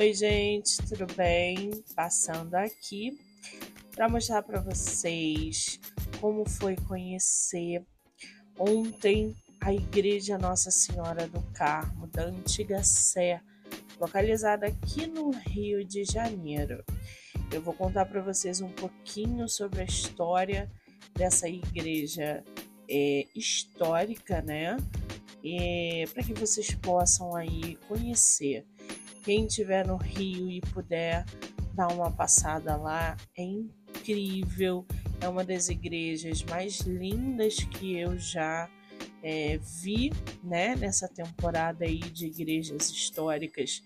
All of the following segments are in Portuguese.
Oi, gente, tudo bem? Passando aqui para mostrar para vocês como foi conhecer ontem a Igreja Nossa Senhora do Carmo, da Antiga Sé, localizada aqui no Rio de Janeiro. Eu vou contar para vocês um pouquinho sobre a história dessa igreja é, histórica, né? para que vocês possam aí conhecer. Quem estiver no Rio e puder dar uma passada lá, é incrível. É uma das igrejas mais lindas que eu já é, vi, né, nessa temporada aí de igrejas históricas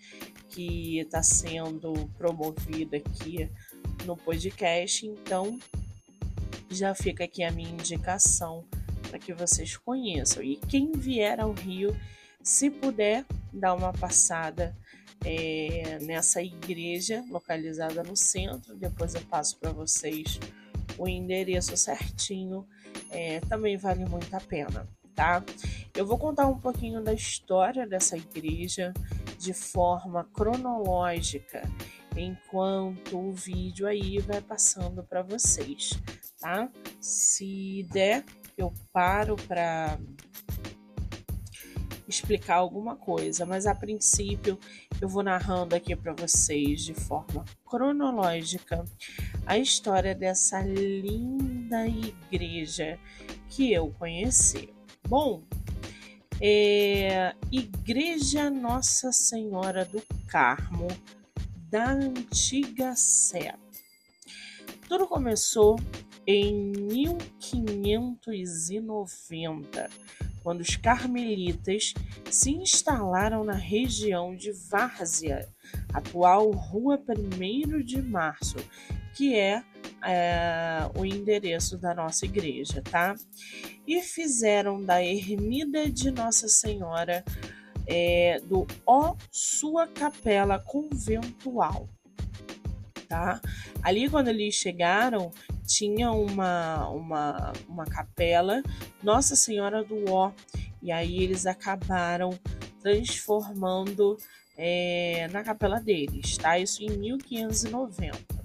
que está sendo promovida aqui no podcast. Então, já fica aqui a minha indicação para que vocês conheçam. E quem vier ao Rio, se puder, dar uma passada é, nessa igreja localizada no centro. Depois eu passo para vocês o endereço certinho. É, também vale muito a pena, tá? Eu vou contar um pouquinho da história dessa igreja de forma cronológica, enquanto o vídeo aí vai passando para vocês, tá? Se der, eu paro para explicar alguma coisa, mas a princípio eu vou narrando aqui para vocês de forma cronológica a história dessa linda igreja que eu conheci. Bom, é, Igreja Nossa Senhora do Carmo da Antiga Sé. Tudo começou em 1590, quando os carmelitas se instalaram na região de Várzea, atual Rua 1 de Março, que é, é, o endereço da nossa igreja, tá? E fizeram da ermida de Nossa Senhora é, do Ó Sua Capela Conventual, tá? Ali, quando eles chegaram, tinha uma, uma, uma capela Nossa Senhora do Ó, e aí eles acabaram transformando é, na capela deles, tá? Isso em 1590.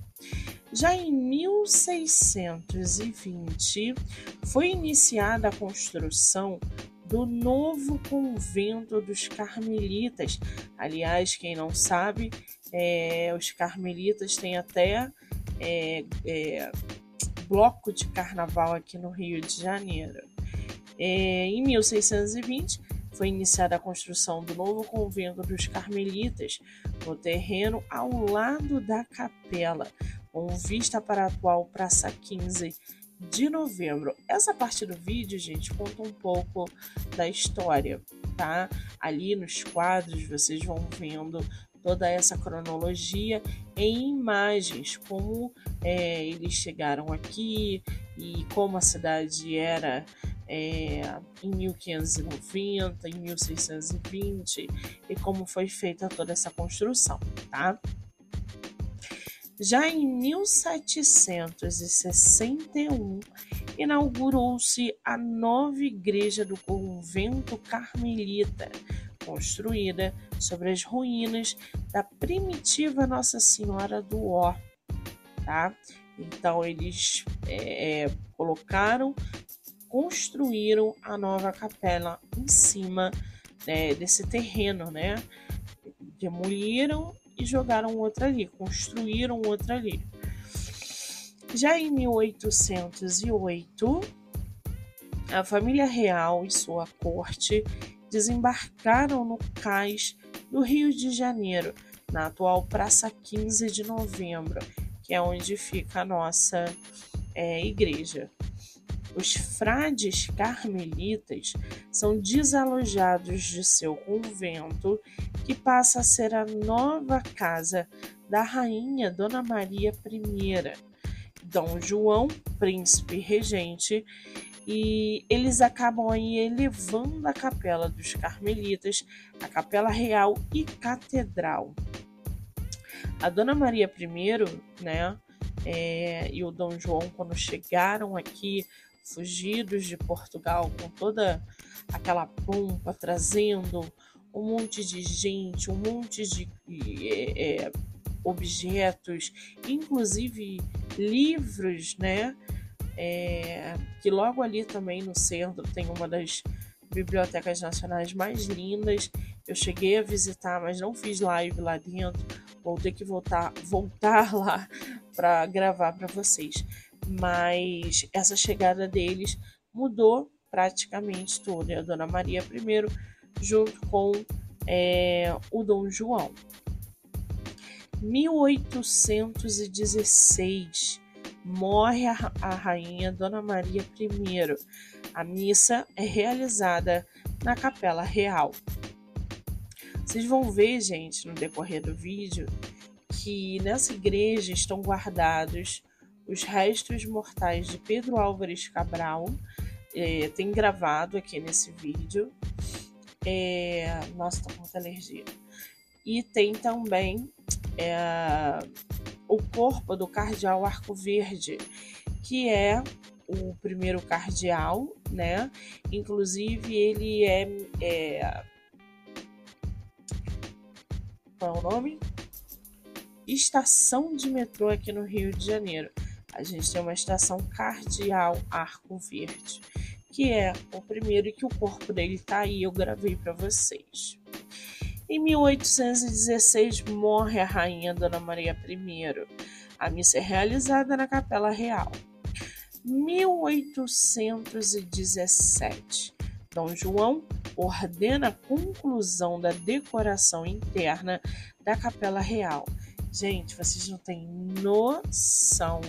Já em 1620 foi iniciada a construção do novo convento dos carmelitas. Aliás, quem não sabe, é, os carmelitas têm até é, é, bloco de carnaval aqui no Rio de Janeiro. É, em 1620 foi iniciada a construção do novo convento dos carmelitas no terreno ao lado da capela, com vista para a atual Praça 15 de novembro. Essa parte do vídeo, gente, conta um pouco da história, tá? Ali nos quadros vocês vão vendo toda essa cronologia em imagens, como é, eles chegaram aqui e como a cidade era é, em 1590, em 1620 e como foi feita toda essa construção, tá? Já em 1761 inaugurou-se a nova igreja do convento carmelita, construída sobre as ruínas da primitiva Nossa Senhora do Ó. Tá? Então eles é, é, colocaram, construíram a nova capela em cima né, desse terreno, né? Demoliram e jogaram outra ali, construíram outra ali. Já em 1808, a família real e sua corte desembarcaram no cais do Rio de Janeiro, na atual Praça 15 de Novembro, que é onde fica a nossa é, igreja. Os frades carmelitas são desalojados de seu convento, que passa a ser a nova casa da rainha Dona Maria I. Dom João, príncipe regente, e eles acabam aí elevando a capela dos carmelitas, a capela real e catedral. A Dona Maria I, né, é, e o Dom João, quando chegaram aqui, fugidos de Portugal, com toda aquela pompa, trazendo um monte de gente, um monte de é, é, objetos, inclusive livros, né? É, que logo ali também no centro tem uma das bibliotecas nacionais mais lindas. Eu cheguei a visitar, mas não fiz live lá dentro. Vou ter que voltar, voltar lá para gravar para vocês. Mas essa chegada deles mudou praticamente tudo. A Dona Maria I, junto com é, o Dom João. 1816 morre a, a rainha Dona Maria I. A missa é realizada na Capela Real. Vocês vão ver, gente, no decorrer do vídeo, que nessa igreja estão guardados os restos mortais de Pedro Álvares Cabral. É, tem gravado aqui nesse vídeo. É, nossa, tô com muita alergia. E tem também é, o corpo do cardeal Arco Verde, que é o primeiro cardeal, né? Inclusive ele é, é qual é o nome? Estação de metrô aqui no Rio de Janeiro. A gente tem uma estação cardeal Arco Verde, que é o primeiro e que o corpo dele tá aí, eu gravei para vocês. Em 1816 morre a rainha Dona Maria I. A missa é realizada na Capela Real. 1817 Dom João ordena a conclusão da decoração interna da Capela Real. Gente, vocês não têm noção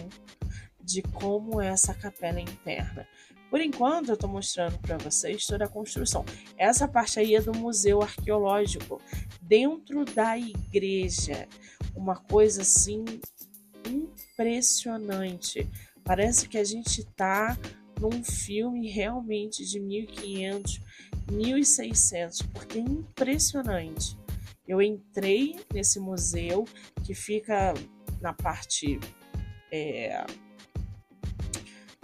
de como é essa capela interna. Por enquanto, eu estou mostrando para vocês toda a construção. Essa parte aí é do Museu Arqueológico, dentro da igreja. Uma coisa assim impressionante. Parece que a gente está num filme realmente de 1500, 1600, porque é impressionante. Eu entrei nesse museu que fica na parte é,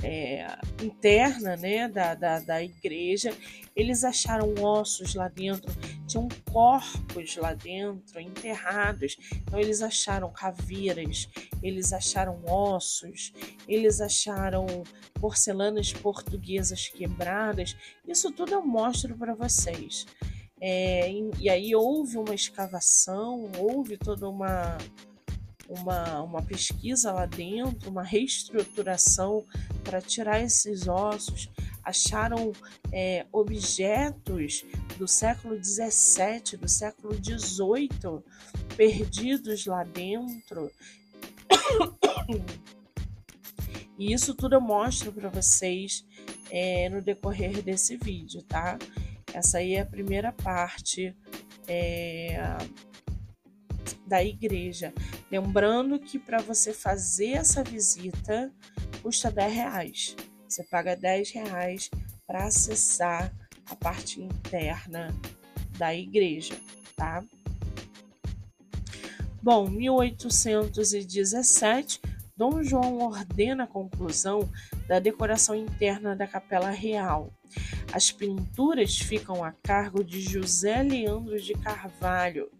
é, interna né, da, da, da igreja, eles acharam ossos lá dentro, tinham corpos lá dentro enterrados. Então, eles acharam caveiras, eles acharam ossos, eles acharam porcelanas portuguesas quebradas. Isso tudo eu mostro para vocês. É, e aí houve uma escavação, houve toda uma uma, uma pesquisa lá dentro, uma reestruturação para tirar esses ossos. Acharam é, objetos do século XVII, do século XVIII, perdidos lá dentro. E isso tudo eu mostro para vocês é, no decorrer desse vídeo, tá? Essa aí é a primeira parte é, da igreja. Lembrando que para você fazer essa visita custa 10 reais. Você paga 10 reais para acessar a parte interna da igreja, tá? Bom, 1817, Dom João ordena a conclusão da decoração interna da Capela Real. As pinturas ficam a cargo de José Leandro de Carvalho,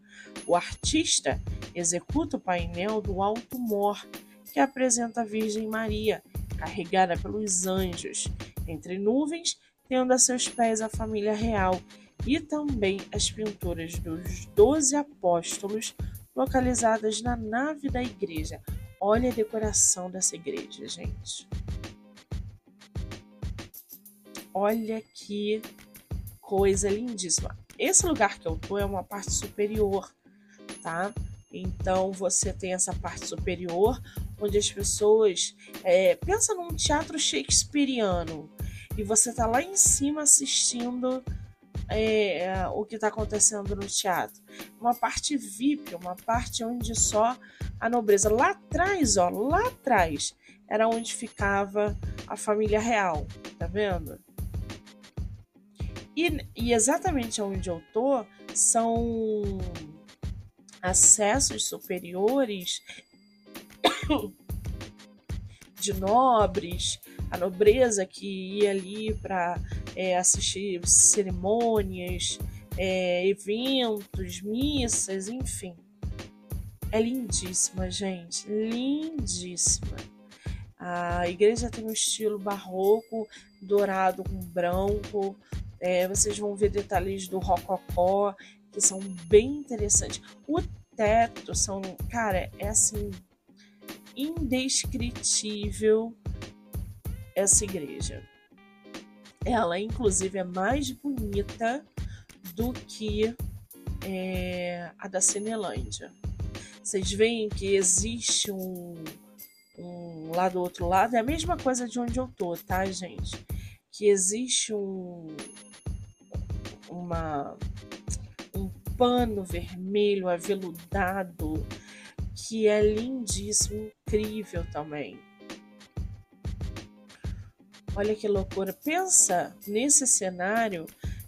o artista executa o painel do alto mor, que apresenta a Virgem Maria, carregada pelos anjos, entre nuvens, tendo a seus pés a família real, e também as pinturas dos doze apóstolos localizadas na nave da igreja. Olha a decoração dessa igreja, gente. Olha que coisa lindíssima. Esse lugar que eu tô é uma parte superior tá? Então você tem essa parte superior, onde as pessoas é, pensa num teatro shakespeariano e você tá lá em cima assistindo é, o que está acontecendo no teatro. Uma parte VIP, uma parte onde só a nobreza. Lá atrás, ó, lá atrás era onde ficava a família real, tá vendo? E, e exatamente onde eu tô são acessos superiores de nobres, a nobreza que ia ali para é, assistir cerimônias é, eventos, missas, enfim. É lindíssima, gente, lindíssima. A igreja tem um estilo barroco, dourado com branco. É, vocês vão ver detalhes do rococó que são bem interessantes. O teto são, cara, é assim indescritível essa igreja. Ela, inclusive, é mais bonita do que é, a da Cinelândia. Vocês veem que existe um, um lá do outro lado, é a mesma coisa de onde eu tô, tá, gente? Que existe um uma um pano vermelho aveludado que é lindíssimo, incrível também. Olha que loucura. Pensa nesse cenário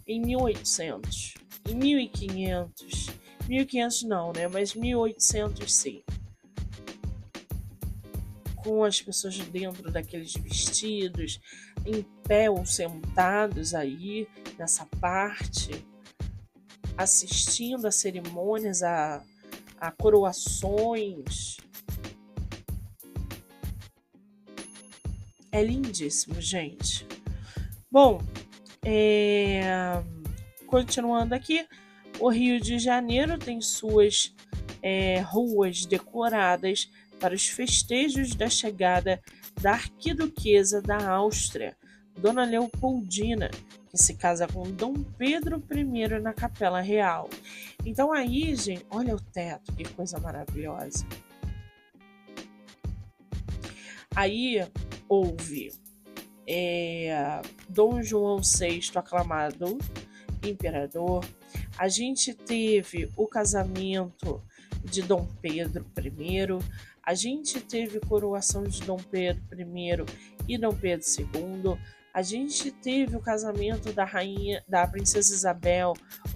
em 1800, em 1500. 1500 não, né? Mas 1800 sim. Com as pessoas dentro daqueles vestidos, em pé ou sentados aí nessa parte, assistindo a cerimônias, a, a coroações. É lindíssimo, gente. Bom, é... continuando aqui, o Rio de Janeiro tem suas é, ruas decoradas para os festejos da chegada da arquiduquesa da Áustria, Dona Leopoldina, que se casa com Dom Pedro I na Capela Real. Então aí, gente, olha o teto, que coisa maravilhosa. Aí houve é, Dom João VI aclamado imperador. A gente teve o casamento de Dom Pedro I. A gente teve coroação de Dom Pedro I e Dom Pedro II a gente teve o casamento da rainha, da princesa Isabel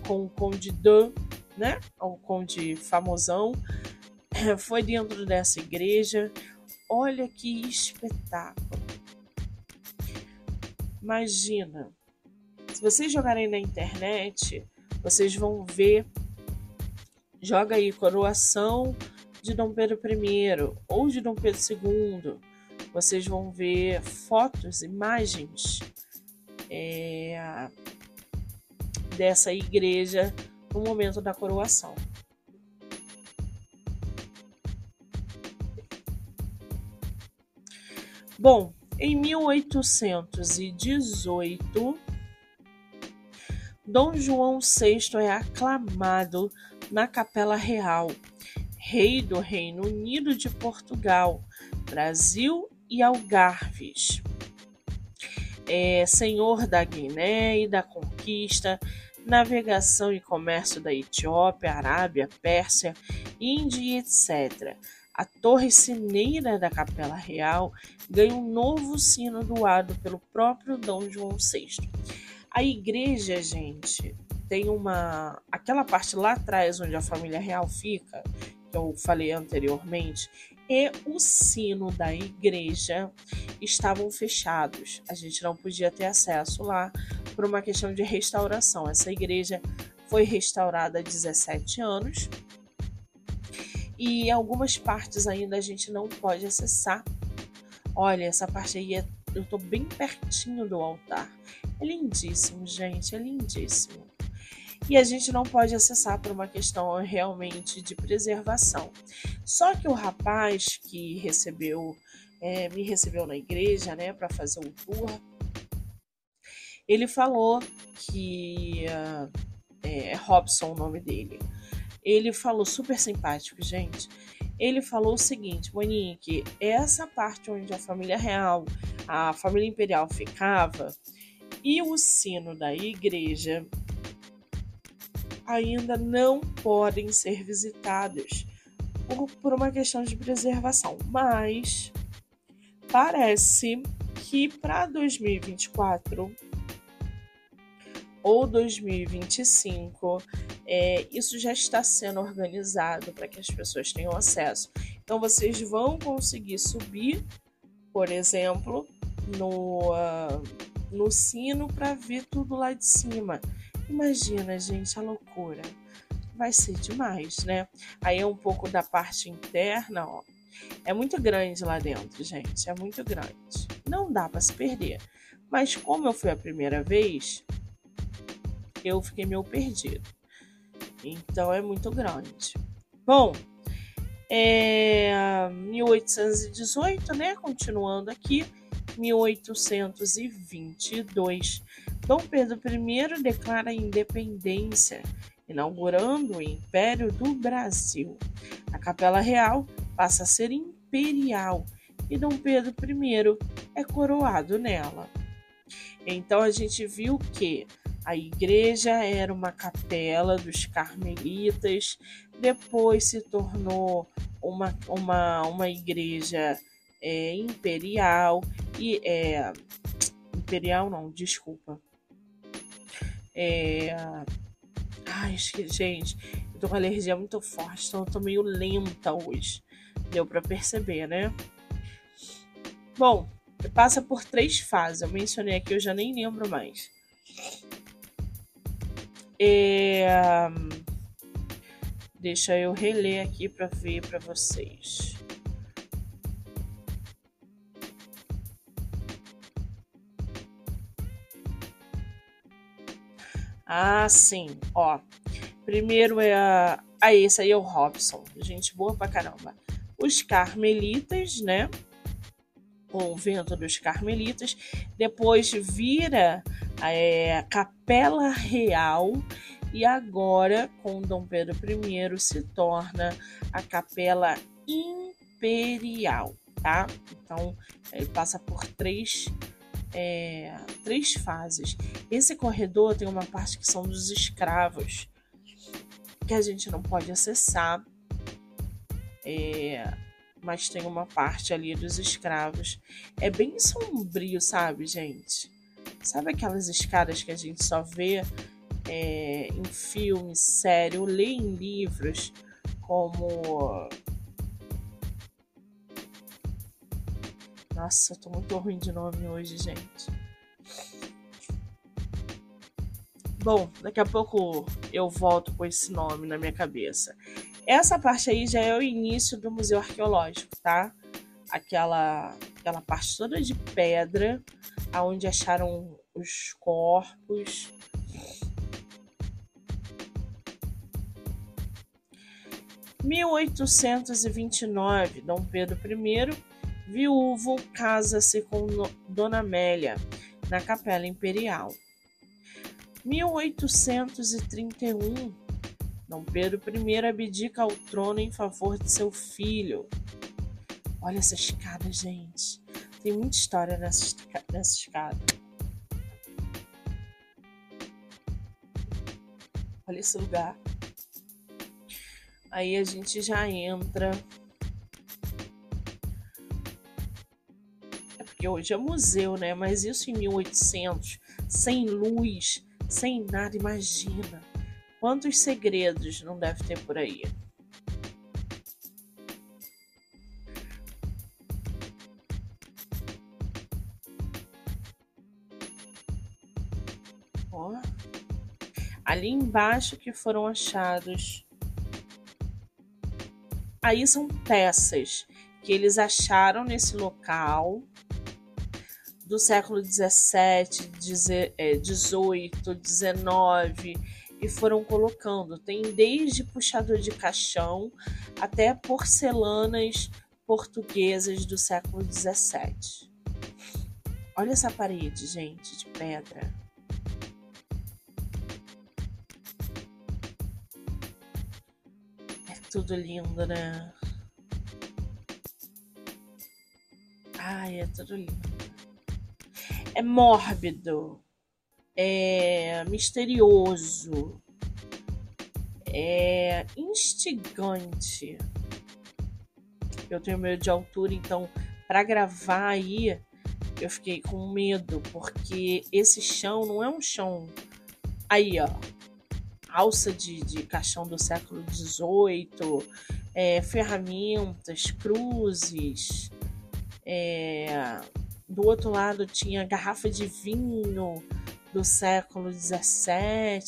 com o conde Dan, né? O conde famosão. Foi dentro dessa igreja. Olha que espetáculo. Imagina. Se vocês jogarem na internet, vocês vão ver. Joga aí coroação de Dom Pedro I ou de Dom Pedro II vocês vão ver fotos, imagens é, dessa igreja no momento da coroação. Bom, em 1818, Dom João VI é aclamado na Capela Real, rei do Reino Unido de Portugal, Brasil e Algarves. É, senhor da Guiné e da conquista, navegação e comércio da Etiópia, Arábia, Pérsia, Índia etc. A torre sineira da Capela Real ganha um novo sino doado pelo próprio Dom João VI. A igreja, gente, tem uma. aquela parte lá atrás onde a família real fica, que eu falei anteriormente, e o sino da igreja estavam fechados. A gente não podia ter acesso lá por uma questão de restauração. Essa igreja foi restaurada há 17 anos e algumas partes ainda a gente não pode acessar. Olha, essa parte aí é, eu tô bem pertinho do altar. É lindíssimo, gente, é lindíssimo e a gente não pode acessar por uma questão realmente de preservação. Só que o rapaz que recebeu, é, me recebeu na igreja, né, para fazer um tour, ele falou que uh, é Robson o nome dele. Ele falou super simpático, gente. Ele falou o seguinte, Monique, essa parte onde a família real, a família imperial ficava, e o sino da igreja ainda não podem ser visitados por, por uma questão de preservação, mas parece que para 2024 ou 2025 é, isso já está sendo organizado para que as pessoas tenham acesso. Então vocês vão conseguir subir, por exemplo, no, uh, no sino para ver tudo lá de cima. Imagina, gente, a loucura. Vai ser demais, né? Aí é um pouco da parte interna, ó. É muito grande lá dentro, gente. É muito grande. Não dá para se perder. Mas como eu fui a primeira vez, eu fiquei meio perdido. Então é muito grande. Bom, é 1818, né? Continuando aqui, 1822. Dom Pedro I declara a independência, inaugurando o Império do Brasil. A Capela Real passa a ser imperial e Dom Pedro I é coroado nela. Então a gente viu que a igreja era uma capela dos carmelitas, depois se tornou uma, uma, uma igreja é, imperial e é, imperial não, desculpa. É, ai, gente, eu tô com alergia muito forte, então eu tô meio lenta hoje. Deu para perceber, né? Bom, passa por três fases. Eu mencionei aqui, eu já nem lembro mais. É... Deixa eu reler aqui para ver para vocês. Ah, sim, ó. Primeiro é a. Ah, esse aí é o Robson. Gente boa pra caramba. Os Carmelitas, né? Convento dos Carmelitas. Depois vira é, Capela Real e agora com Dom Pedro I se torna a Capela Imperial, tá? Então ele passa por três é, três fases. Esse corredor tem uma parte que são dos escravos que a gente não pode acessar, é, mas tem uma parte ali dos escravos. É bem sombrio, sabe, gente? Sabe aquelas escadas que a gente só vê é, em filmes, série, ou lê em livros, como. Nossa, eu tô muito ruim de nome hoje, gente. Bom, daqui a pouco eu volto com esse nome na minha cabeça. Essa parte aí já é o início do museu arqueológico, tá? Aquela, aquela parte toda de pedra aonde acharam os corpos. (1829) Dom Pedro I, viúvo, casa-se com Dona Amélia na Capela Imperial. 1831 Dom Pedro I abdica ao trono em favor de seu filho. Olha essa escada, gente. Tem muita história nessa, nessa escada. Olha esse lugar. Aí a gente já entra. Hoje é museu, né? Mas isso em 1800, sem luz, sem nada, imagina. Quantos segredos não deve ter por aí? ali embaixo que foram achados. Aí são peças que eles acharam nesse local do século 17, 18, 19 e foram colocando. Tem desde puxador de caixão até porcelanas portuguesas do século 17. Olha essa parede, gente, de pedra. tudo lindo, né? Ai, é tudo lindo. É mórbido, é misterioso, é instigante. Eu tenho medo de altura, então para gravar aí eu fiquei com medo, porque esse chão não é um chão aí, ó alça de, de caixão do século XVIII, é, ferramentas, cruzes. É, do outro lado tinha garrafa de vinho, do século XVII.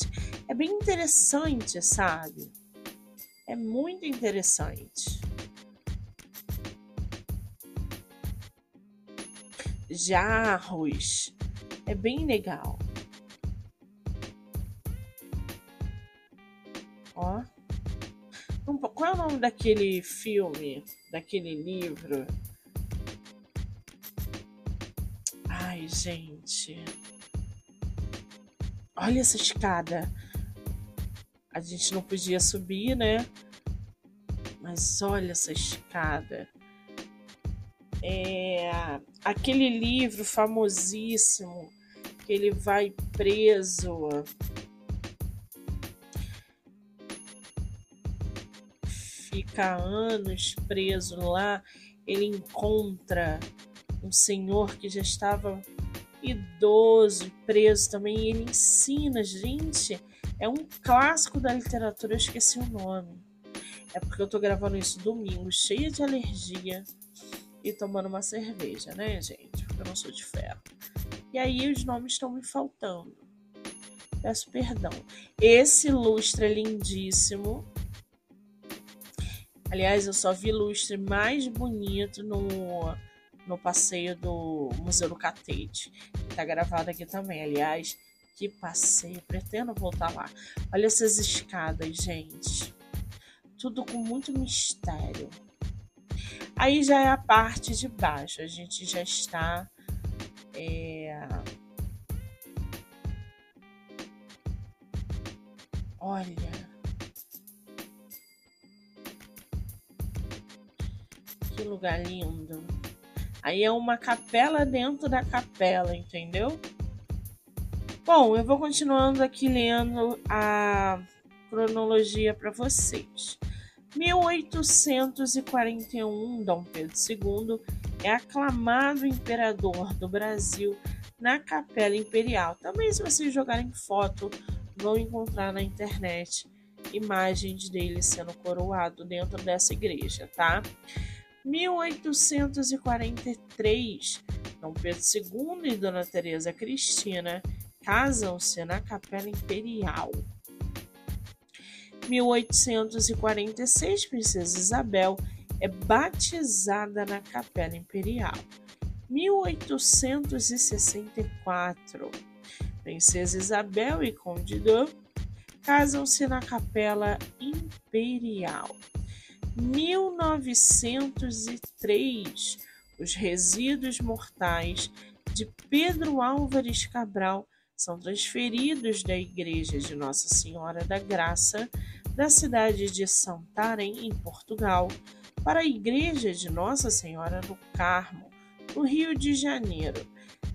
É bem interessante, sabe? É muito interessante. Jarros. É bem legal. Ó. Qual é o nome daquele filme? Daquele livro? Ai, gente. Olha essa escada. A gente não podia subir, né? Mas olha essa escada. É aquele livro famosíssimo que ele vai preso. Fica anos preso lá. Ele encontra um senhor que já estava idoso, preso também. E ele ensina, gente. É um clássico da literatura, eu esqueci o nome. É porque eu tô gravando isso domingo, cheia de alergia e tomando uma cerveja, né, gente? Porque eu não sou de ferro. E aí os nomes estão me faltando. Peço perdão. Esse lustre é lindíssimo. Aliás, eu só vi lustre mais bonito no, no passeio do Museu do Catete. Que tá gravado aqui também. Aliás, que passeio. Pretendo voltar lá. Olha essas escadas, gente tudo com muito mistério. Aí já é a parte de baixo, a gente já está. É... Olha. Que lugar lindo. Aí é uma capela dentro da capela, entendeu? Bom, eu vou continuando aqui lendo a cronologia para vocês. 1841, Dom Pedro II é aclamado imperador do Brasil na Capela Imperial. Também, se vocês jogarem foto, vão encontrar na internet imagens dele sendo coroado dentro dessa igreja, tá? 1843, Dom Pedro II e Dona Teresa Cristina casam-se na Capela Imperial. 1846, Princesa Isabel é batizada na Capela Imperial. 1864, Princesa Isabel e Conde de casam-se na Capela Imperial. 1903, os resíduos mortais de Pedro Álvares Cabral são transferidos da Igreja de Nossa Senhora da Graça da cidade de Santarém, em Portugal, para a Igreja de Nossa Senhora do Carmo, no Rio de Janeiro.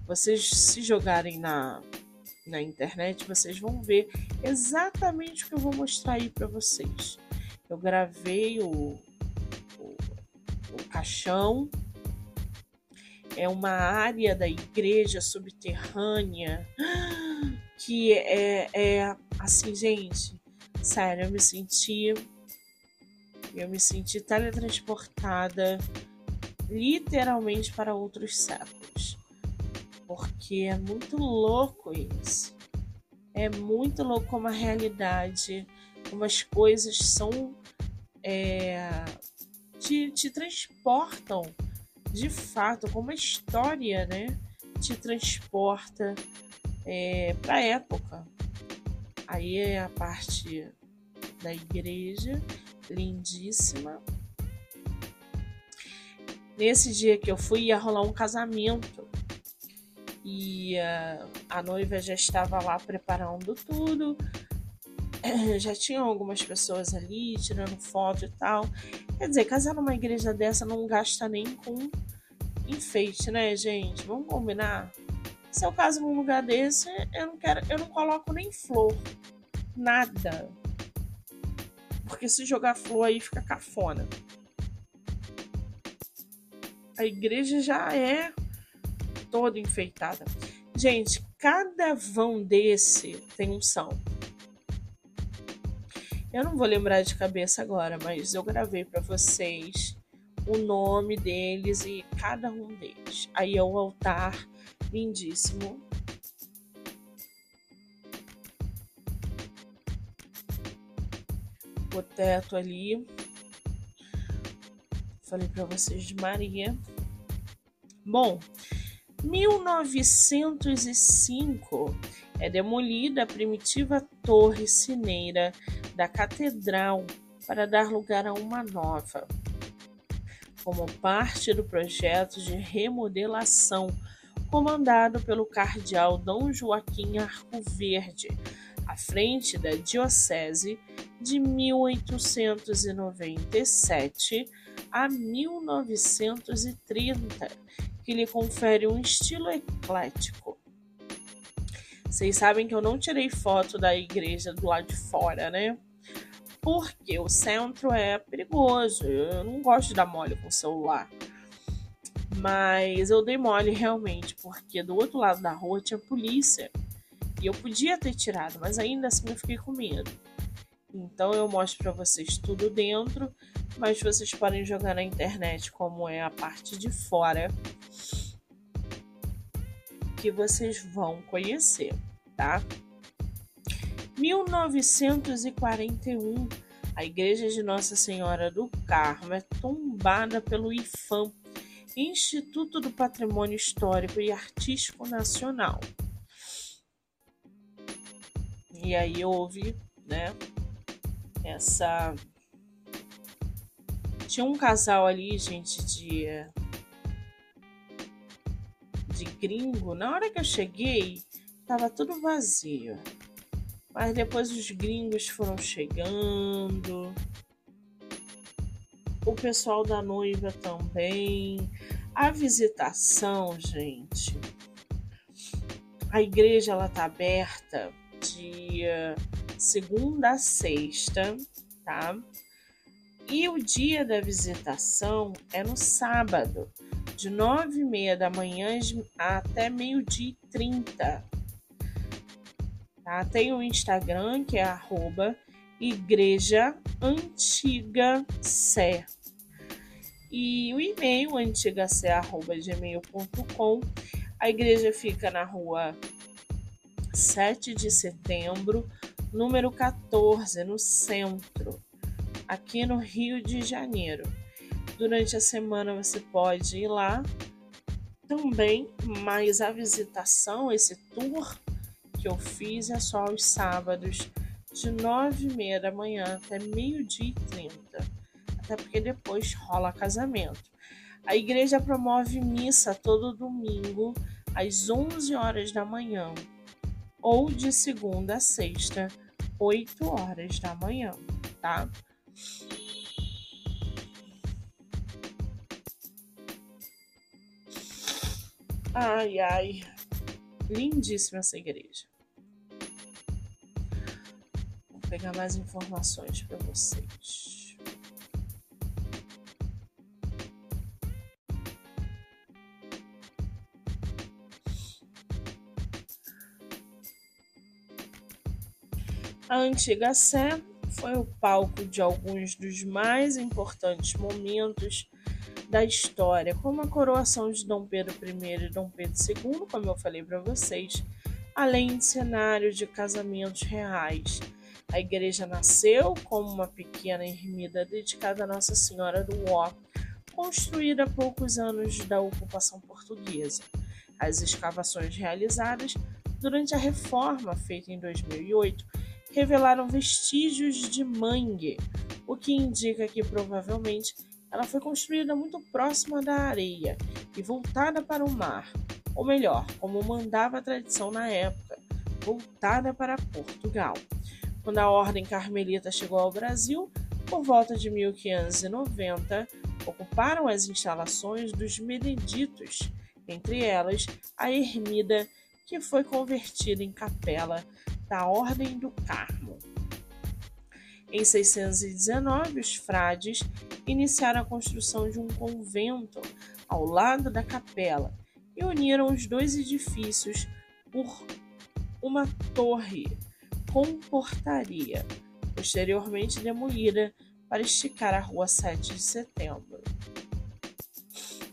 Vocês se jogarem na, na internet, vocês vão ver exatamente o que eu vou mostrar aí para vocês. Eu gravei o, o, o caixão, é uma área da igreja subterrânea que é, é assim, gente, Sério, eu me senti. Eu me senti teletransportada literalmente para outros séculos. Porque é muito louco isso. É muito louco como a realidade, como as coisas são. É, te, te transportam de fato, como a história né, te transporta é, para a época. Aí é a parte da igreja, lindíssima. Nesse dia que eu fui, ia rolar um casamento. E uh, a noiva já estava lá preparando tudo. Já tinham algumas pessoas ali tirando foto e tal. Quer dizer, casar numa igreja dessa não gasta nem com enfeite, né, gente? Vamos combinar? Se eu caso num lugar desse, eu não quero, eu não coloco nem flor. Nada. Porque se jogar flor aí fica cafona. A igreja já é toda enfeitada. Gente, cada vão desse tem um salmo. Eu não vou lembrar de cabeça agora, mas eu gravei para vocês o nome deles e cada um deles. Aí é um altar lindíssimo. O teto ali. Falei para vocês de Maria. Bom, 1905 é demolida a primitiva torre sineira da catedral para dar lugar a uma nova. Como parte do projeto de remodelação comandado pelo cardeal Dom Joaquim Arcoverde, à frente da Diocese de 1897 a 1930, que lhe confere um estilo eclético. Vocês sabem que eu não tirei foto da igreja do lado de fora, né? Porque o centro é perigoso. Eu não gosto de dar mole com o celular. Mas eu dei mole realmente, porque do outro lado da rua tinha polícia. E eu podia ter tirado, mas ainda assim eu fiquei com medo. Então eu mostro para vocês tudo dentro, mas vocês podem jogar na internet como é a parte de fora que vocês vão conhecer, tá? 1941, a igreja de Nossa Senhora do Carmo é tombada pelo IFAM, Instituto do Patrimônio Histórico e Artístico Nacional. E aí houve, né, essa tinha um casal ali, gente, de de gringo. Na hora que eu cheguei, tava tudo vazio. Mas depois os gringos foram chegando. O pessoal da noiva também. A visitação, gente. A igreja ela tá aberta dia segunda a sexta, tá? E o dia da visitação é no sábado, de nove e meia da manhã até meio-dia e trinta. Tá? Tem o Instagram, que é arroba Igreja Antiga Sé. E o e-mail antigacé.gmail.com. A igreja fica na rua 7 de setembro, número 14, no centro, aqui no Rio de Janeiro. Durante a semana você pode ir lá também, mas a visitação, esse tour que eu fiz é só aos sábados, de nove e meia da manhã até meio-dia e trinta, até porque depois rola casamento. A igreja promove missa todo domingo às 11 horas da manhã ou de segunda a sexta, 8 horas da manhã, tá? Ai, ai, lindíssima essa igreja. Vou pegar mais informações para vocês. A antiga Sé foi o palco de alguns dos mais importantes momentos da história, como a coroação de Dom Pedro I e Dom Pedro II, como eu falei para vocês, além de cenário de casamentos reais. A igreja nasceu como uma pequena ermida dedicada a Nossa Senhora do Ó, construída a poucos anos da ocupação portuguesa. As escavações realizadas durante a reforma feita em 2008 revelaram vestígios de mangue, o que indica que provavelmente ela foi construída muito próxima da areia e voltada para o mar, ou melhor, como mandava a tradição na época, voltada para Portugal. Quando a Ordem Carmelita chegou ao Brasil, por volta de 1590, ocuparam as instalações dos Beneditos, entre elas a ermida, que foi convertida em capela da Ordem do Carmo. Em 619, os frades iniciaram a construção de um convento ao lado da capela e uniram os dois edifícios por uma torre com portaria, posteriormente demolida para esticar a rua 7 de setembro.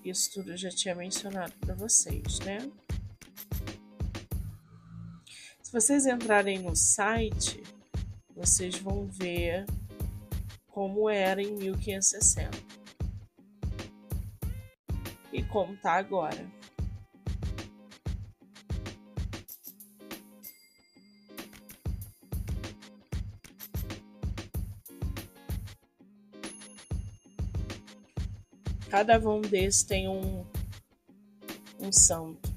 Isso tudo eu já tinha mencionado para vocês, né? Se vocês entrarem no site, vocês vão ver como era em 1560 e como tá agora. Cada um desses tem um, um santo.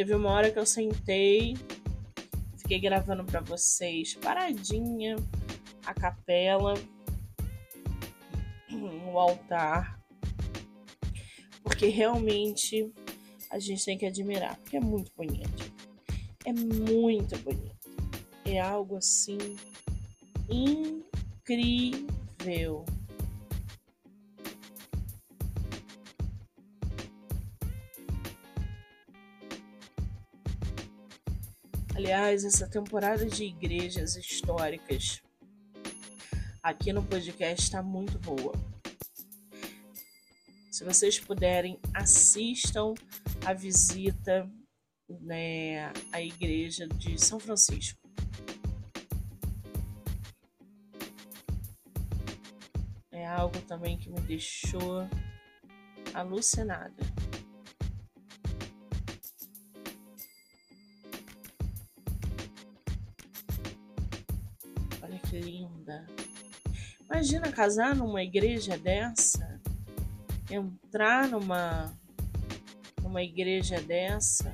Teve uma hora que eu sentei, fiquei gravando para vocês paradinha a capela, o altar, porque realmente a gente tem que admirar, porque é muito bonito. É muito bonito. É algo assim incrível. Aliás, essa temporada de igrejas históricas aqui no podcast está muito boa. Se vocês puderem, assistam a visita né, à igreja de São Francisco. É algo também que me deixou alucinada. Imagina casar numa igreja dessa, entrar numa numa igreja dessa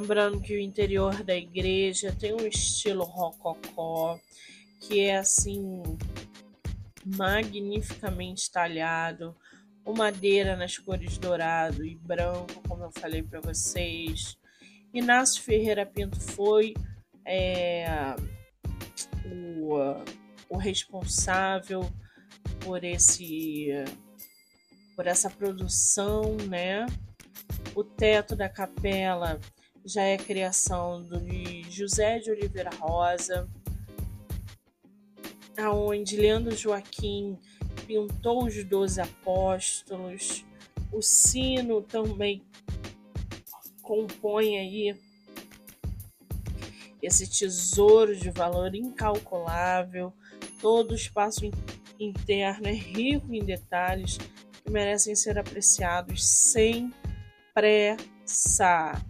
Lembrando que o interior da igreja tem um estilo rococó, que é assim magnificamente talhado, o madeira nas cores dourado e branco, como eu falei para vocês. Inácio Ferreira Pinto foi é, o, o responsável por esse por essa produção, né? O teto da capela já é criação de José de Oliveira Rosa, aonde Leandro Joaquim pintou os doze apóstolos. O sino também compõe aí esse tesouro de valor incalculável. Todo o espaço interno é rico em detalhes que merecem ser apreciados sem pressa.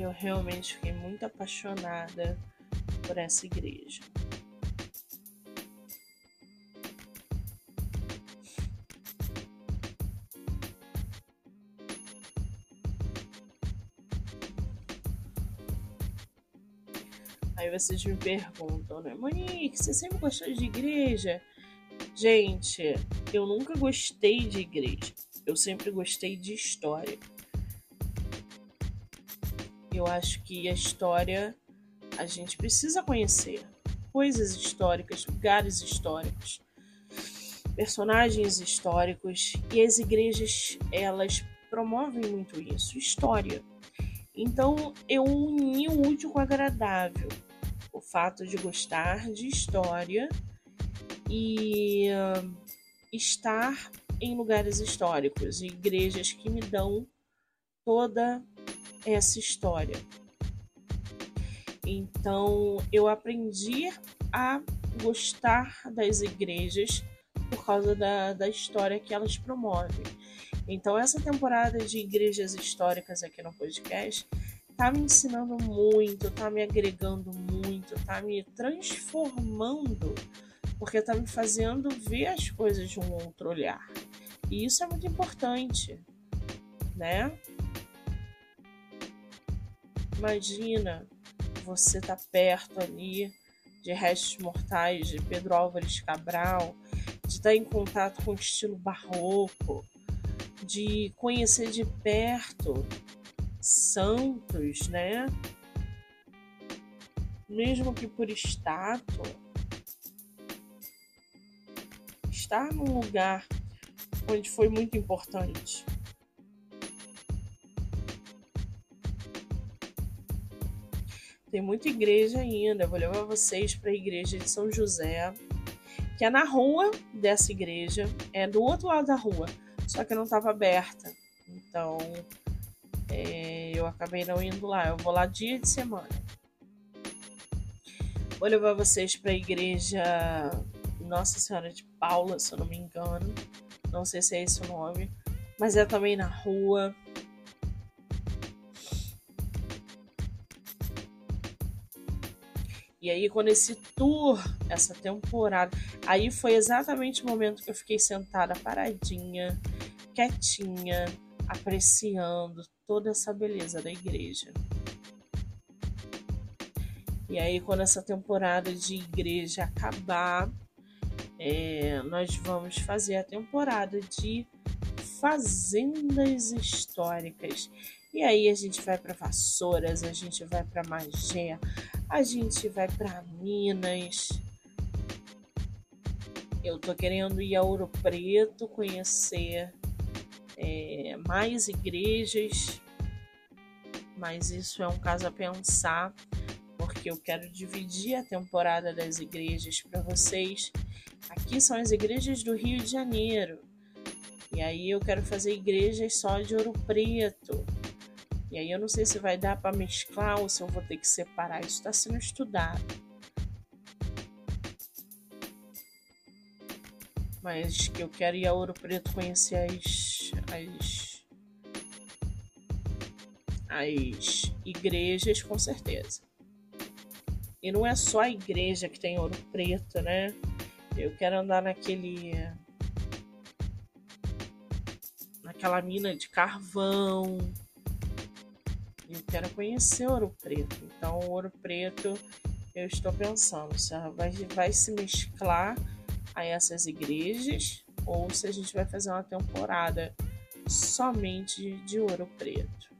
Eu realmente fiquei muito apaixonada por essa igreja. Aí vocês me perguntam, né? Monique, você sempre gostou de igreja? Gente, eu nunca gostei de igreja. Eu sempre gostei de história. Eu acho que a história a gente precisa conhecer coisas históricas, lugares históricos, personagens históricos e as igrejas elas promovem muito isso, história. Então eu uni o útil com o agradável o fato de gostar de história e uh, estar em lugares históricos, igrejas que me dão toda essa história. Então eu aprendi a gostar das igrejas por causa da, da história que elas promovem. Então, essa temporada de igrejas históricas aqui no podcast tá me ensinando muito, tá me agregando muito, tá me transformando, porque tá me fazendo ver as coisas de um outro olhar. E isso é muito importante, né? Imagina você tá perto ali de restos mortais de Pedro Álvares Cabral, de estar tá em contato com o estilo barroco, de conhecer de perto santos, né? Mesmo que por estátua, estar num lugar onde foi muito importante. Tem muita igreja ainda. Vou levar vocês para a igreja de São José, que é na rua dessa igreja, é do outro lado da rua, só que não estava aberta. Então, é, eu acabei não indo lá. Eu vou lá dia de semana. Vou levar vocês para a igreja Nossa Senhora de Paula, se eu não me engano. Não sei se é esse o nome. Mas é também na rua. E aí, quando esse tour, essa temporada, aí foi exatamente o momento que eu fiquei sentada, paradinha, quietinha, apreciando toda essa beleza da igreja. E aí, quando essa temporada de igreja acabar, é, nós vamos fazer a temporada de fazendas históricas. E aí a gente vai para Vassouras, a gente vai para Magé, a gente vai para Minas. Eu tô querendo ir a Ouro Preto conhecer é, mais igrejas, mas isso é um caso a pensar, porque eu quero dividir a temporada das igrejas para vocês. Aqui são as igrejas do Rio de Janeiro, e aí eu quero fazer igrejas só de Ouro Preto. E aí eu não sei se vai dar para mesclar ou se eu vou ter que separar. Isso está sendo estudado. Mas que eu quero ir a Ouro Preto conhecer as as, as igrejas, com certeza. E não é só a igreja que tem ouro preto, né? Eu quero andar naquele. naquela mina de carvão. Quero conhecer ouro preto. Então, ouro preto, eu estou pensando se vai, vai se mesclar a essas igrejas ou se a gente vai fazer uma temporada somente de ouro preto.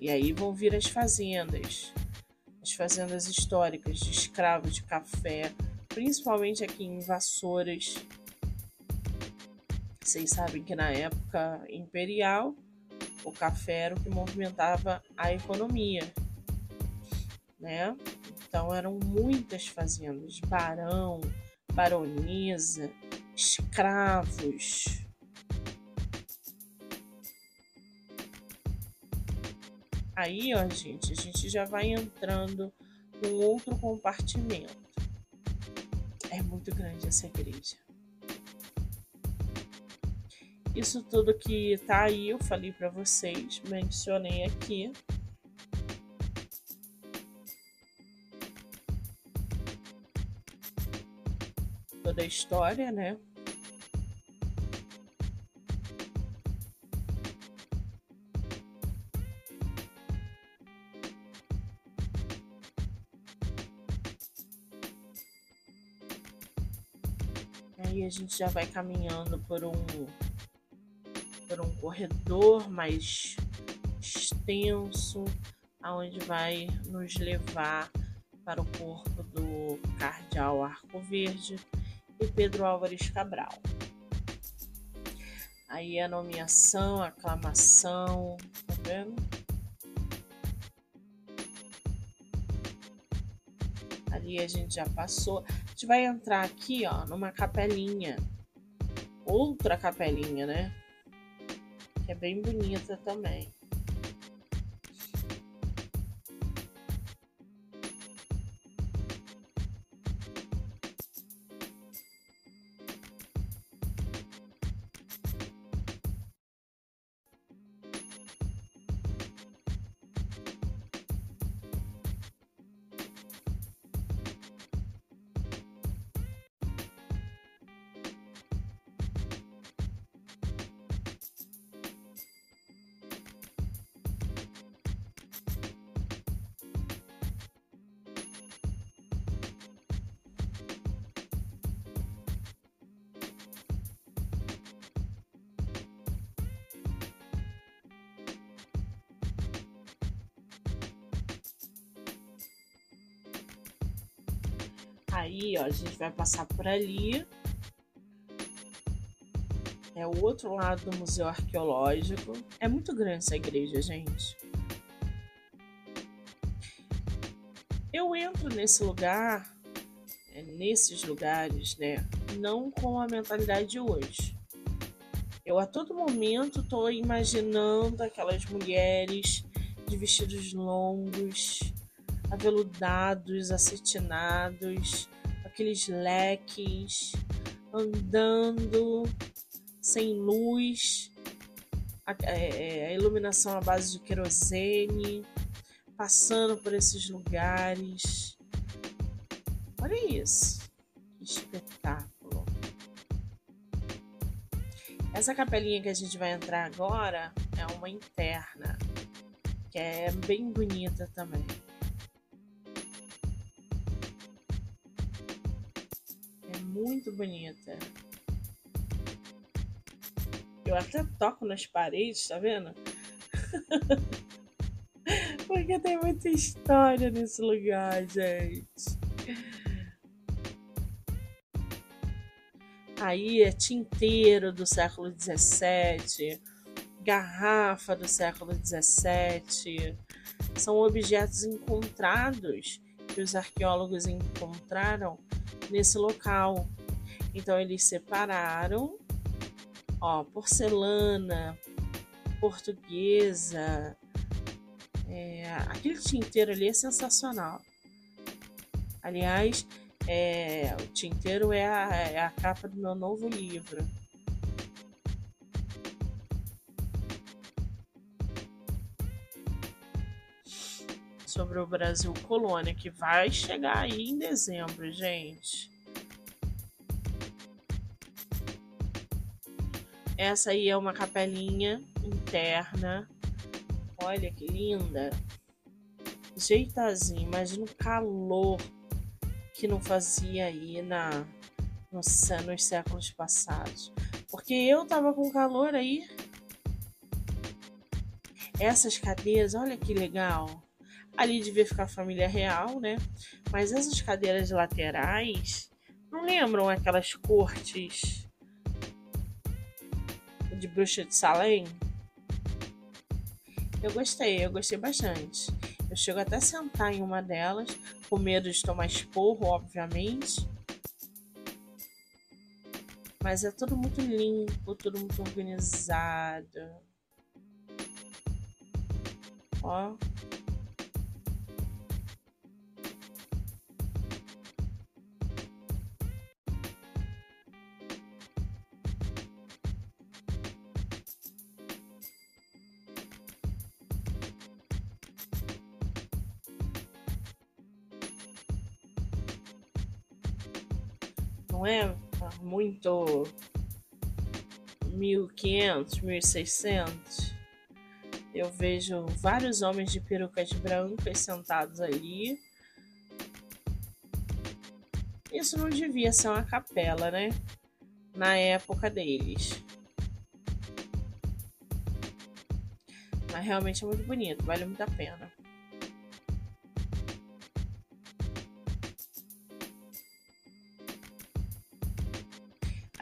E aí vão vir as fazendas, as fazendas históricas de escravos de café, principalmente aqui em Vassouras. Vocês sabem que na época imperial o café era o que movimentava a economia, né? Então eram muitas fazendas, barão, baronesa, escravos. Aí, ó, gente, a gente já vai entrando num outro compartimento. É muito grande essa igreja. Isso tudo que tá aí, eu falei para vocês, mencionei aqui. Toda a história, né? Aí a gente já vai caminhando por um por um corredor mais extenso, aonde vai nos levar para o corpo do cardeal Arco Verde e Pedro Álvares Cabral. Aí a nomeação, a aclamação, tá vendo? Ali a gente já passou. A gente vai entrar aqui, ó, numa capelinha. Outra capelinha, né? É bem bonita também. Aí, ó, a gente vai passar por ali. É o outro lado do Museu Arqueológico. É muito grande essa igreja, gente. Eu entro nesse lugar, é, nesses lugares, né? Não com a mentalidade de hoje. Eu a todo momento estou imaginando aquelas mulheres de vestidos longos, aveludados, acetinados, aqueles leques, andando sem luz, a, é, a iluminação à base de querosene, passando por esses lugares. Olha isso, que espetáculo. Essa capelinha que a gente vai entrar agora é uma interna, que é bem bonita também. Muito bonita. Eu até toco nas paredes, tá vendo? Porque tem muita história nesse lugar, gente. Aí é tinteiro do século XVII, garrafa do século XVII. São objetos encontrados que os arqueólogos encontraram nesse local. Então eles separaram, ó, porcelana, portuguesa. É, aquele tinteiro ali é sensacional. Aliás, é, o tinteiro é a, é a capa do meu novo livro. Sobre o Brasil Colônia, que vai chegar aí em dezembro, gente. Essa aí é uma capelinha interna. Olha que linda. Jeitazinho, imagina o calor que não fazia aí na, no, nos séculos passados. Porque eu tava com calor aí. Essas cadeiras, olha que legal. Ali devia ficar a família real, né? Mas essas cadeiras laterais não lembram aquelas cortes de Bruxa de Salem? Eu gostei, eu gostei bastante. Eu chego até a sentar em uma delas, com medo de tomar esporro, obviamente. Mas é tudo muito limpo, tudo muito organizado. Ó. não é muito 1500, 1600. Eu vejo vários homens de perucas brancas sentados ali. Isso não devia ser uma capela, né? Na época deles. Mas realmente é muito bonito, vale muito a pena.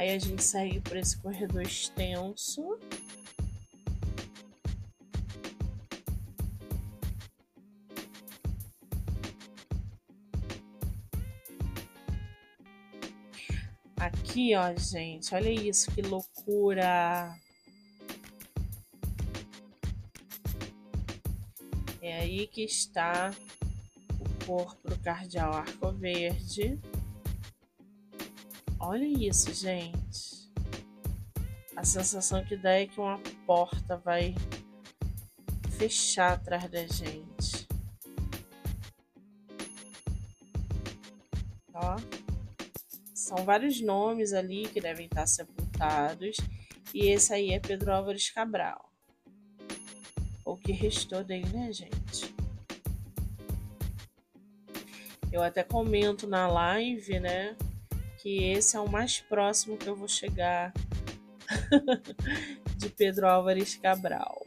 Aí a gente segue por esse corredor extenso. Aqui, ó, gente, olha isso, que loucura! É aí que está o corpo do cardeal Arco Verde. Olha isso, gente. A sensação que dá é que uma porta vai fechar atrás da gente. Ó. São vários nomes ali que devem estar sepultados. E esse aí é Pedro Álvares Cabral. O que restou dele, né, gente? Eu até comento na live, né? Que esse é o mais próximo que eu vou chegar de Pedro Álvares Cabral.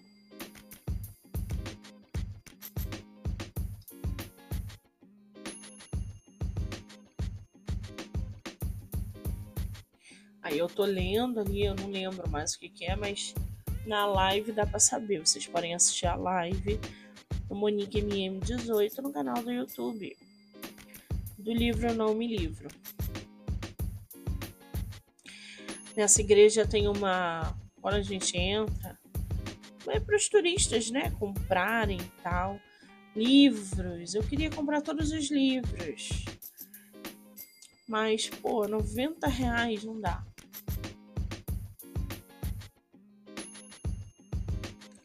Aí eu tô lendo ali, eu não lembro mais o que, que é, mas na live dá para saber. Vocês podem assistir a live no Monique MM18 no canal do YouTube. Do livro Eu Não Me Livro. Nessa igreja tem uma. Quando a gente entra, é para os turistas, né? Comprarem e tal. Livros. Eu queria comprar todos os livros. Mas, pô, 90 reais não dá.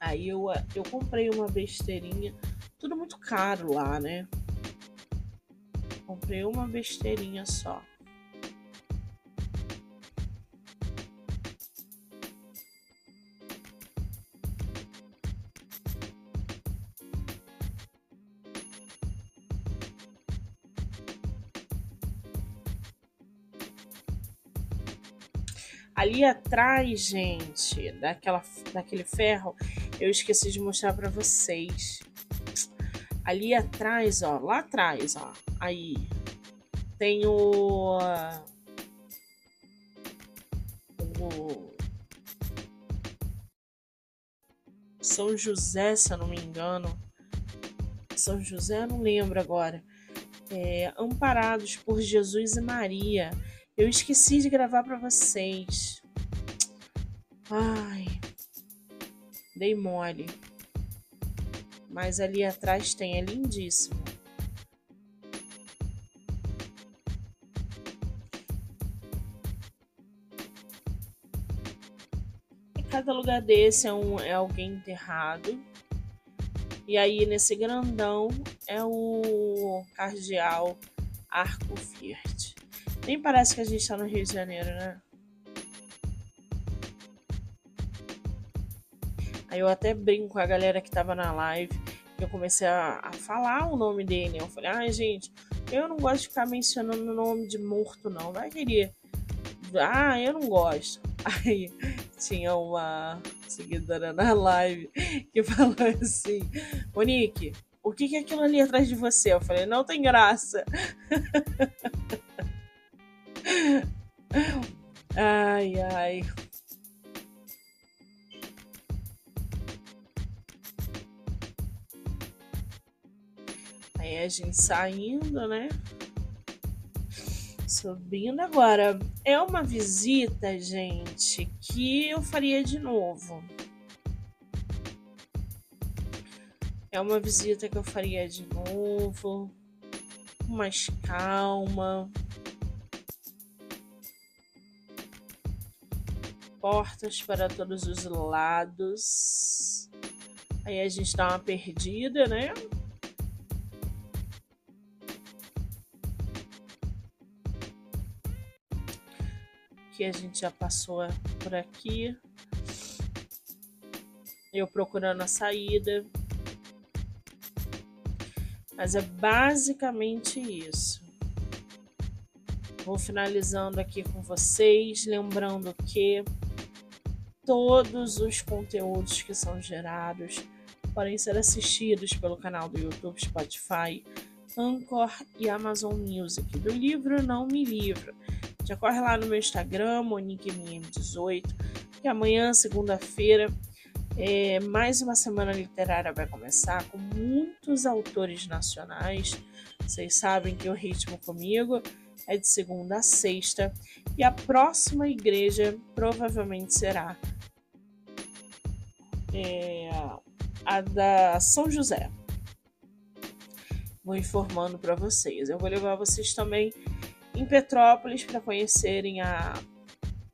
Aí eu, eu comprei uma besteirinha. Tudo muito caro lá, né? Comprei uma besteirinha só. Ali atrás, gente, daquela, daquele ferro, eu esqueci de mostrar para vocês. Ali atrás, ó, lá atrás, ó, aí tem o, o São José, se eu não me engano. São José, eu não lembro agora. É, amparados por Jesus e Maria. Eu esqueci de gravar para vocês. Ai, dei mole. Mas ali atrás tem, é lindíssimo. Cada lugar desse é, um, é alguém enterrado. E aí nesse grandão é o cardeal Arco Fiat. Nem parece que a gente tá no Rio de Janeiro, né? Aí eu até brinco com a galera que tava na live. Eu comecei a, a falar o nome dele. Eu falei, ai, ah, gente, eu não gosto de ficar mencionando o nome de morto, não. Vai querer. Ah, eu não gosto. Aí tinha uma seguidora na live que falou assim: Monique, o que é aquilo ali atrás de você? Eu falei, não tem graça. Ai, ai. Aí a gente saindo, né? Subindo agora. É uma visita, gente, que eu faria de novo. É uma visita que eu faria de novo. Mais calma. portas para todos os lados. Aí a gente dá uma perdida, né? Que a gente já passou por aqui. Eu procurando a saída. Mas é basicamente isso. Vou finalizando aqui com vocês, lembrando que todos os conteúdos que são gerados podem ser assistidos pelo canal do YouTube, Spotify, Anchor e Amazon Music. Do livro Não Me Livro. Já corre lá no meu Instagram, MoniqueMM18, que amanhã, segunda-feira, é, mais uma semana literária vai começar com muitos autores nacionais. Vocês sabem que o ritmo comigo é de segunda a sexta e a próxima igreja provavelmente será é, a da São José. Vou informando para vocês. Eu vou levar vocês também em Petrópolis para conhecerem a,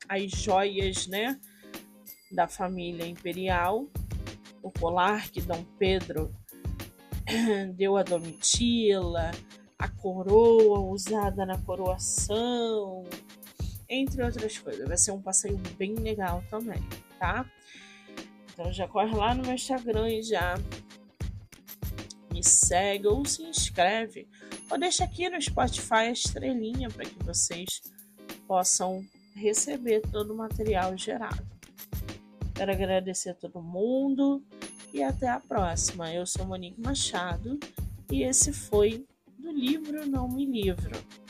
as joias, né, da família imperial, o colar que Dom Pedro deu a Domitila, a coroa usada na coroação, entre outras coisas. Vai ser um passeio bem legal também, tá? Então já corre lá no meu Instagram e já me segue ou se inscreve. Ou deixa aqui no Spotify a estrelinha para que vocês possam receber todo o material gerado. Quero agradecer a todo mundo e até a próxima. Eu sou Monique Machado e esse foi do livro Não Me Livro.